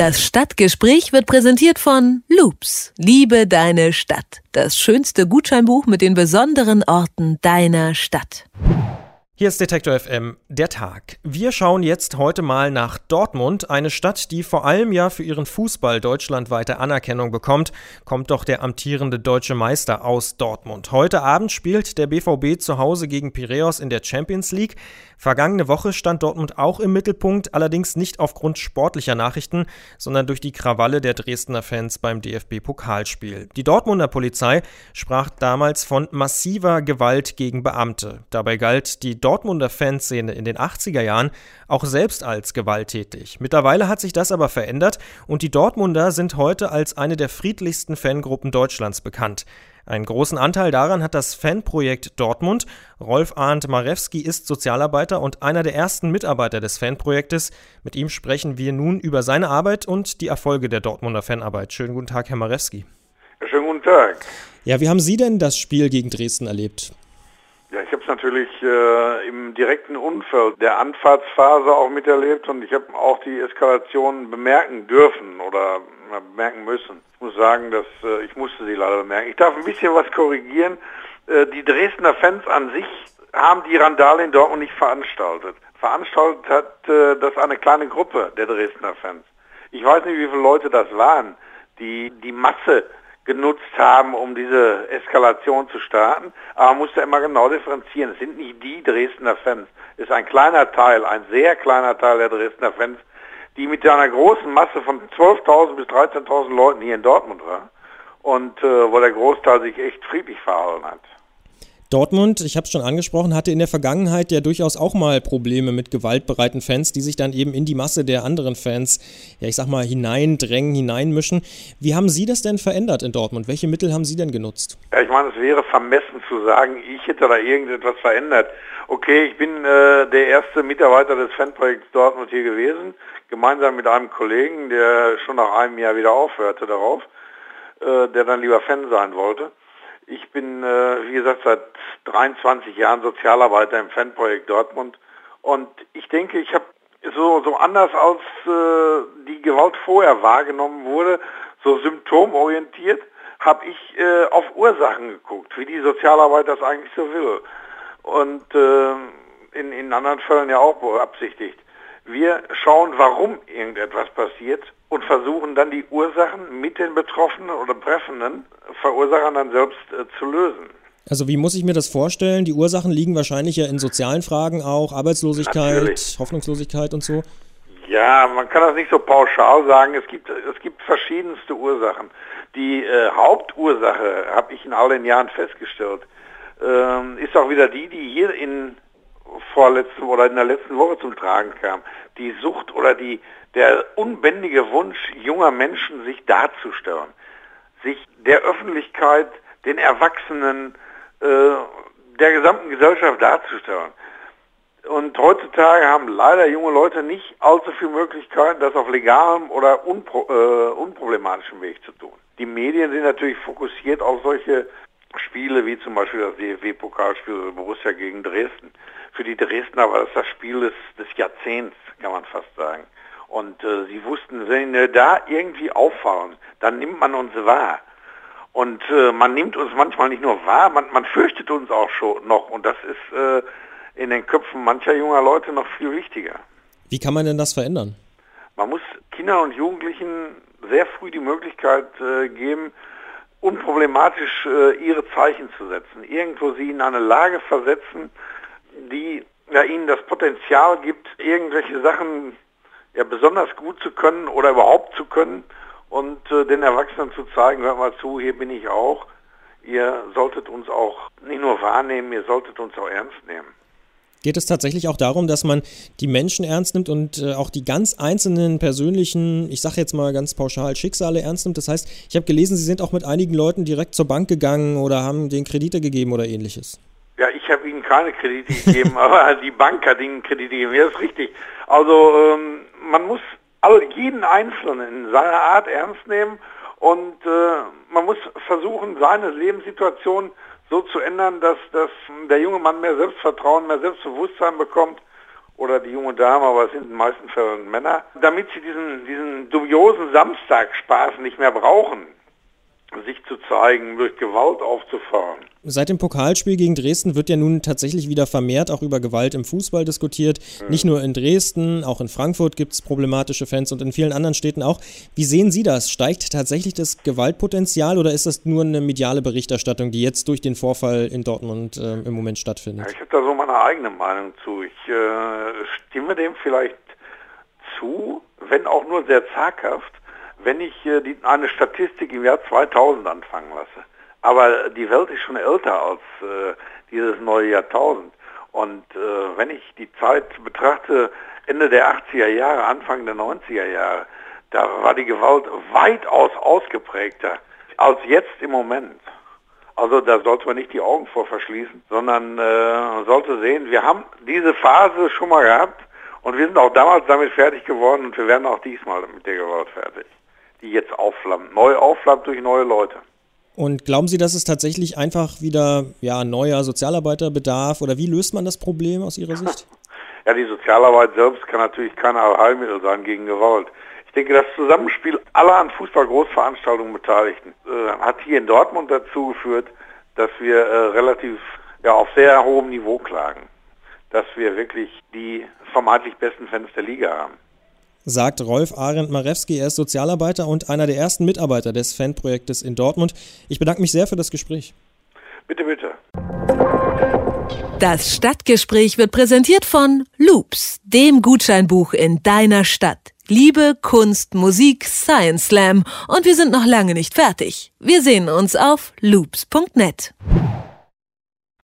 Das Stadtgespräch wird präsentiert von Loops. Liebe deine Stadt. Das schönste Gutscheinbuch mit den besonderen Orten deiner Stadt. Hier ist Detektor FM, der Tag. Wir schauen jetzt heute mal nach Dortmund, eine Stadt, die vor allem ja für ihren Fußball deutschlandweite Anerkennung bekommt. Kommt doch der amtierende deutsche Meister aus Dortmund. Heute Abend spielt der BVB zu Hause gegen Piräus in der Champions League. Vergangene Woche stand Dortmund auch im Mittelpunkt, allerdings nicht aufgrund sportlicher Nachrichten, sondern durch die Krawalle der Dresdner Fans beim DFB-Pokalspiel. Die Dortmunder Polizei sprach damals von massiver Gewalt gegen Beamte. Dabei galt die Dortmunder Fanszene in den 80er Jahren auch selbst als gewalttätig. Mittlerweile hat sich das aber verändert und die Dortmunder sind heute als eine der friedlichsten Fangruppen Deutschlands bekannt. Einen großen Anteil daran hat das Fanprojekt Dortmund. Rolf Arndt Marewski ist Sozialarbeiter und einer der ersten Mitarbeiter des Fanprojektes. Mit ihm sprechen wir nun über seine Arbeit und die Erfolge der Dortmunder Fanarbeit. Schönen guten Tag, Herr Marewski. schönen guten Tag. Ja, wie haben Sie denn das Spiel gegen Dresden erlebt? Ja, ich habe es natürlich äh, im direkten Umfeld der Anfahrtsphase auch miterlebt und ich habe auch die Eskalation bemerken dürfen oder bemerken müssen. Ich muss sagen, dass äh, ich musste sie leider bemerken. Ich darf ein bisschen was korrigieren. Äh, die Dresdner Fans an sich haben die Randale in Dortmund nicht veranstaltet. Veranstaltet hat äh, das eine kleine Gruppe der Dresdner Fans. Ich weiß nicht, wie viele Leute das waren, die die Masse genutzt haben, um diese Eskalation zu starten. Aber man muss da immer genau differenzieren. Es sind nicht die Dresdner Fans. Es ist ein kleiner Teil, ein sehr kleiner Teil der Dresdner Fans, die mit einer großen Masse von 12.000 bis 13.000 Leuten hier in Dortmund war und äh, wo der Großteil sich echt friedlich verhalten hat. Dortmund, ich habe es schon angesprochen, hatte in der Vergangenheit ja durchaus auch mal Probleme mit gewaltbereiten Fans, die sich dann eben in die Masse der anderen Fans, ja ich sag mal, hineindrängen, hineinmischen. Wie haben Sie das denn verändert in Dortmund? Welche Mittel haben Sie denn genutzt? Ja, ich meine, es wäre vermessen zu sagen, ich hätte da irgendetwas verändert. Okay, ich bin äh, der erste Mitarbeiter des Fanprojekts Dortmund hier gewesen gemeinsam mit einem Kollegen, der schon nach einem Jahr wieder aufhörte darauf, äh, der dann lieber Fan sein wollte. Ich bin, äh, wie gesagt, seit 23 Jahren Sozialarbeiter im Fanprojekt Dortmund und ich denke, ich habe so, so anders als äh, die Gewalt vorher wahrgenommen wurde, so symptomorientiert, habe ich äh, auf Ursachen geguckt, wie die Sozialarbeit das eigentlich so will. Und äh, in, in anderen Fällen ja auch beabsichtigt. Wir schauen, warum irgendetwas passiert und versuchen dann die Ursachen mit den Betroffenen oder Betreffenden Verursachern dann selbst äh, zu lösen. Also wie muss ich mir das vorstellen? Die Ursachen liegen wahrscheinlich ja in sozialen Fragen auch, Arbeitslosigkeit, Natürlich. Hoffnungslosigkeit und so. Ja, man kann das nicht so pauschal sagen. Es gibt, es gibt verschiedenste Ursachen. Die äh, Hauptursache, habe ich in all den Jahren festgestellt, äh, ist auch wieder die, die hier in vorletzten oder in der letzten Woche zum Tragen kam. Die Sucht oder die, der unbändige Wunsch junger Menschen, sich darzustellen, sich der Öffentlichkeit, den Erwachsenen, äh, der gesamten Gesellschaft darzustellen. Und heutzutage haben leider junge Leute nicht allzu viele Möglichkeiten, das auf legalem oder unpro äh, unproblematischem Weg zu tun. Die Medien sind natürlich fokussiert auf solche Spiele wie zum Beispiel das DFB-Pokalspiel Borussia gegen Dresden. Für die Dresdner war das das Spiel des, des Jahrzehnts, kann man fast sagen. Und äh, sie wussten, wenn wir da irgendwie auffallen, dann nimmt man uns wahr. Und äh, man nimmt uns manchmal nicht nur wahr, man, man fürchtet uns auch schon noch. Und das ist äh, in den Köpfen mancher junger Leute noch viel wichtiger. Wie kann man denn das verändern? Man muss Kindern und Jugendlichen sehr früh die Möglichkeit äh, geben, unproblematisch äh, ihre Zeichen zu setzen, irgendwo sie in eine Lage versetzen, die ja, ihnen das Potenzial gibt, irgendwelche Sachen ja, besonders gut zu können oder überhaupt zu können und äh, den Erwachsenen zu zeigen, hört mal zu, hier bin ich auch, ihr solltet uns auch nicht nur wahrnehmen, ihr solltet uns auch ernst nehmen. Geht es tatsächlich auch darum, dass man die Menschen ernst nimmt und äh, auch die ganz einzelnen persönlichen, ich sage jetzt mal ganz pauschal, Schicksale ernst nimmt? Das heißt, ich habe gelesen, Sie sind auch mit einigen Leuten direkt zur Bank gegangen oder haben denen Kredite gegeben oder ähnliches. Ja, ich habe Ihnen keine Kredite gegeben, aber die Bank hat Ihnen Kredite gegeben. Ja, das ist richtig. Also ähm, man muss all, jeden Einzelnen in seiner Art ernst nehmen und äh, man muss versuchen, seine Lebenssituation so zu ändern, dass, dass der junge Mann mehr Selbstvertrauen, mehr Selbstbewusstsein bekommt oder die junge Dame, aber es sind in den meisten Fällen Männer, damit sie diesen, diesen dubiosen Samstagsspaß nicht mehr brauchen, sich zu zeigen, durch Gewalt aufzufahren. Seit dem Pokalspiel gegen Dresden wird ja nun tatsächlich wieder vermehrt auch über Gewalt im Fußball diskutiert. Mhm. Nicht nur in Dresden, auch in Frankfurt gibt es problematische Fans und in vielen anderen Städten auch. Wie sehen Sie das? Steigt tatsächlich das Gewaltpotenzial oder ist das nur eine mediale Berichterstattung, die jetzt durch den Vorfall in Dortmund äh, im Moment stattfindet? Ja, ich habe da so meine eigene Meinung zu. Ich äh, stimme dem vielleicht zu, wenn auch nur sehr zaghaft wenn ich äh, die, eine Statistik im Jahr 2000 anfangen lasse. Aber die Welt ist schon älter als äh, dieses neue Jahrtausend. Und äh, wenn ich die Zeit betrachte, Ende der 80er Jahre, Anfang der 90er Jahre, da war die Gewalt weitaus ausgeprägter als jetzt im Moment. Also da sollte man nicht die Augen vor verschließen, sondern äh, sollte sehen, wir haben diese Phase schon mal gehabt und wir sind auch damals damit fertig geworden und wir werden auch diesmal mit der Gewalt fertig die jetzt aufflammt. Neu aufflammt durch neue Leute. Und glauben Sie, dass es tatsächlich einfach wieder ja, neuer Sozialarbeiter bedarf oder wie löst man das Problem aus Ihrer Sicht? Ja, die Sozialarbeit selbst kann natürlich kein Allheilmittel sein gegen Gewalt. Ich denke, das Zusammenspiel aller an Fußball-Großveranstaltungen Beteiligten äh, hat hier in Dortmund dazu geführt, dass wir äh, relativ ja, auf sehr hohem Niveau klagen. Dass wir wirklich die vermeintlich besten Fans der Liga haben sagt Rolf Arendt Marewski. Er ist Sozialarbeiter und einer der ersten Mitarbeiter des Fanprojektes in Dortmund. Ich bedanke mich sehr für das Gespräch. Bitte, bitte. Das Stadtgespräch wird präsentiert von Loops, dem Gutscheinbuch in deiner Stadt. Liebe, Kunst, Musik, Science Slam und wir sind noch lange nicht fertig. Wir sehen uns auf loops.net.